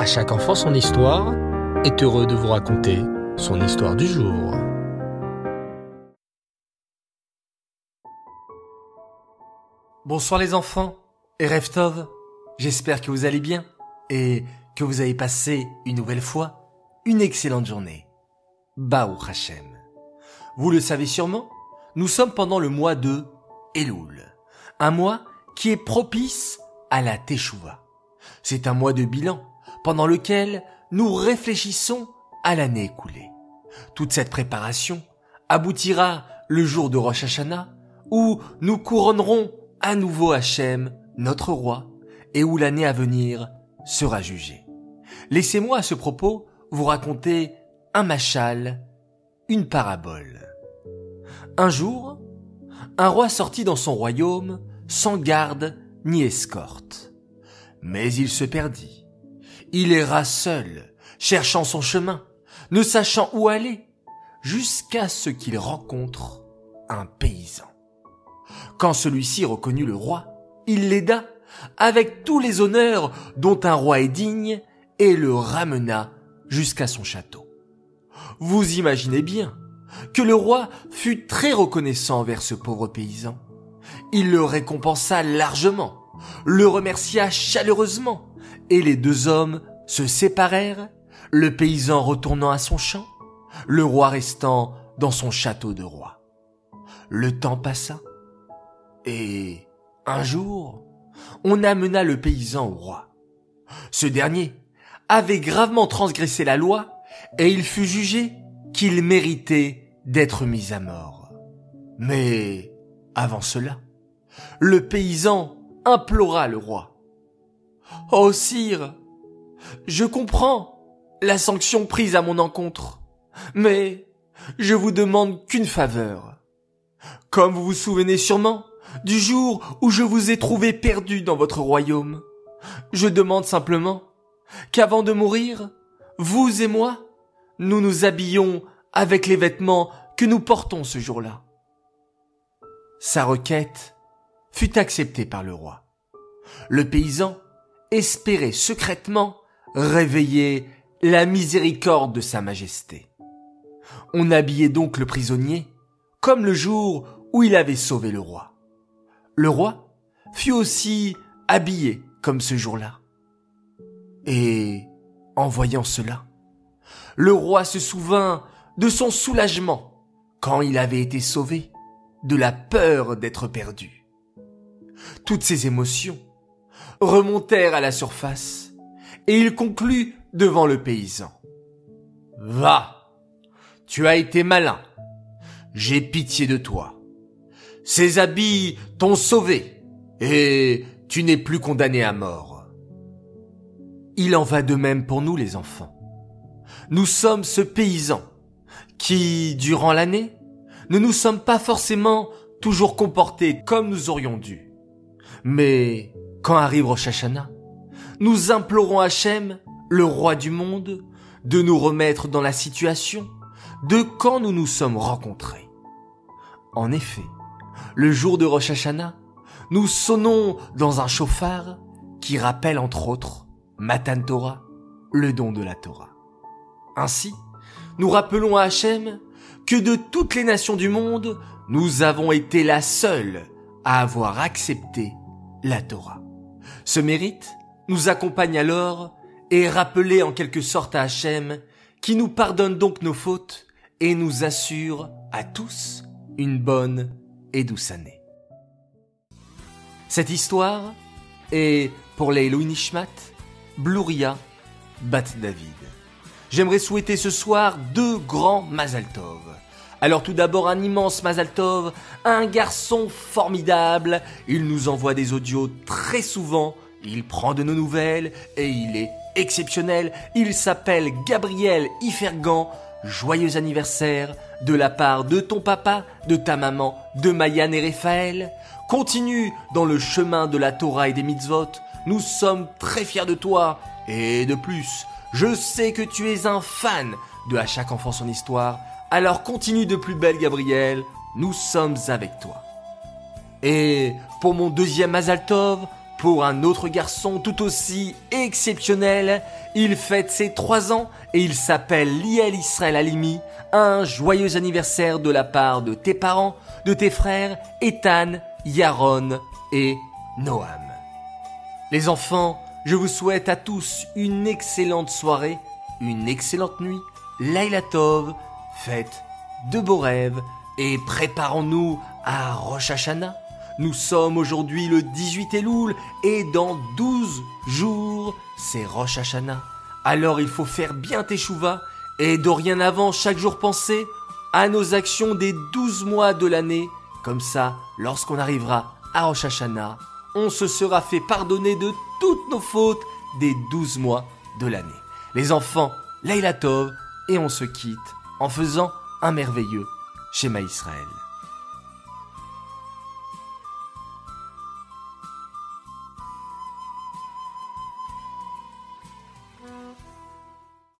À chaque enfant son histoire est heureux de vous raconter son histoire du jour. Bonsoir les enfants et Reftov, j'espère que vous allez bien et que vous avez passé une nouvelle fois une excellente journée. Baou Hashem. Vous le savez sûrement, nous sommes pendant le mois de Elul, un mois qui est propice à la Teshuvah. C'est un mois de bilan pendant lequel nous réfléchissons à l'année écoulée. Toute cette préparation aboutira le jour de Rosh Hashanah où nous couronnerons à nouveau Hachem, notre roi, et où l'année à venir sera jugée. Laissez-moi à ce propos vous raconter un machal, une parabole. Un jour, un roi sortit dans son royaume sans garde ni escorte. Mais il se perdit. Il erra seul, cherchant son chemin, ne sachant où aller, jusqu'à ce qu'il rencontre un paysan. Quand celui-ci reconnut le roi, il l'aida avec tous les honneurs dont un roi est digne et le ramena jusqu'à son château. Vous imaginez bien que le roi fut très reconnaissant envers ce pauvre paysan. Il le récompensa largement, le remercia chaleureusement, et les deux hommes se séparèrent, le paysan retournant à son champ, le roi restant dans son château de roi. Le temps passa, et un jour, on amena le paysan au roi. Ce dernier avait gravement transgressé la loi, et il fut jugé qu'il méritait d'être mis à mort. Mais, avant cela, le paysan implora le roi. Oh sire, je comprends la sanction prise à mon encontre, mais je vous demande qu'une faveur. Comme vous vous souvenez sûrement du jour où je vous ai trouvé perdu dans votre royaume, je demande simplement qu'avant de mourir, vous et moi, nous nous habillions avec les vêtements que nous portons ce jour-là. Sa requête fut acceptée par le roi. Le paysan espérait secrètement réveiller la miséricorde de sa majesté. On habillait donc le prisonnier comme le jour où il avait sauvé le roi. Le roi fut aussi habillé comme ce jour-là. Et en voyant cela, le roi se souvint de son soulagement quand il avait été sauvé de la peur d'être perdu. Toutes ces émotions remontèrent à la surface et il conclut devant le paysan. Va, tu as été malin, j'ai pitié de toi. Ces habits t'ont sauvé et tu n'es plus condamné à mort. Il en va de même pour nous les enfants. Nous sommes ce paysan qui, durant l'année, ne nous sommes pas forcément toujours comportés comme nous aurions dû. Mais quand arrive Rosh Hashanah, nous implorons Hachem, le roi du monde, de nous remettre dans la situation de quand nous nous sommes rencontrés. En effet, le jour de Rosh Hashanah, nous sonnons dans un chauffard qui rappelle entre autres Matan Torah, le don de la Torah. Ainsi, nous rappelons à Hachem que de toutes les nations du monde, nous avons été la seule à avoir accepté la Torah. Ce mérite nous accompagne alors et rappeler en quelque sorte à Hachem qui nous pardonne donc nos fautes et nous assure à tous une bonne et douce année. Cette histoire est pour les Louis Nishmat, Blouria, Bat David. J'aimerais souhaiter ce soir deux grands Mazal Tov. Alors tout d'abord un immense Mazal Tov, un garçon formidable. Il nous envoie des audios très souvent. Il prend de nos nouvelles et il est exceptionnel. Il s'appelle Gabriel Ifergan. Joyeux anniversaire de la part de ton papa, de ta maman, de Mayan et Raphaël. Continue dans le chemin de la Torah et des mitzvot. Nous sommes très fiers de toi. Et de plus, je sais que tu es un fan de À chaque enfant son histoire. Alors continue de plus belle, Gabriel. Nous sommes avec toi. Et pour mon deuxième Azaltov, pour un autre garçon tout aussi exceptionnel. Il fête ses trois ans et il s'appelle Liel Israël Alimi. Un joyeux anniversaire de la part de tes parents, de tes frères Ethan, Yaron et Noam. Les enfants, je vous souhaite à tous une excellente soirée, une excellente nuit, Laila Tov, faites de beaux rêves et préparons-nous à Rosh Hashanah. Nous sommes aujourd'hui le 18 Elul et dans 12 jours, c'est Rosh Hashanah. Alors il faut faire bien teshuva et dorénavant chaque jour penser à nos actions des 12 mois de l'année. Comme ça, lorsqu'on arrivera à Rosh Hashanah, on se sera fait pardonner de toutes nos fautes des 12 mois de l'année. Les enfants, Leila Tov, et on se quitte en faisant un merveilleux schéma Israël.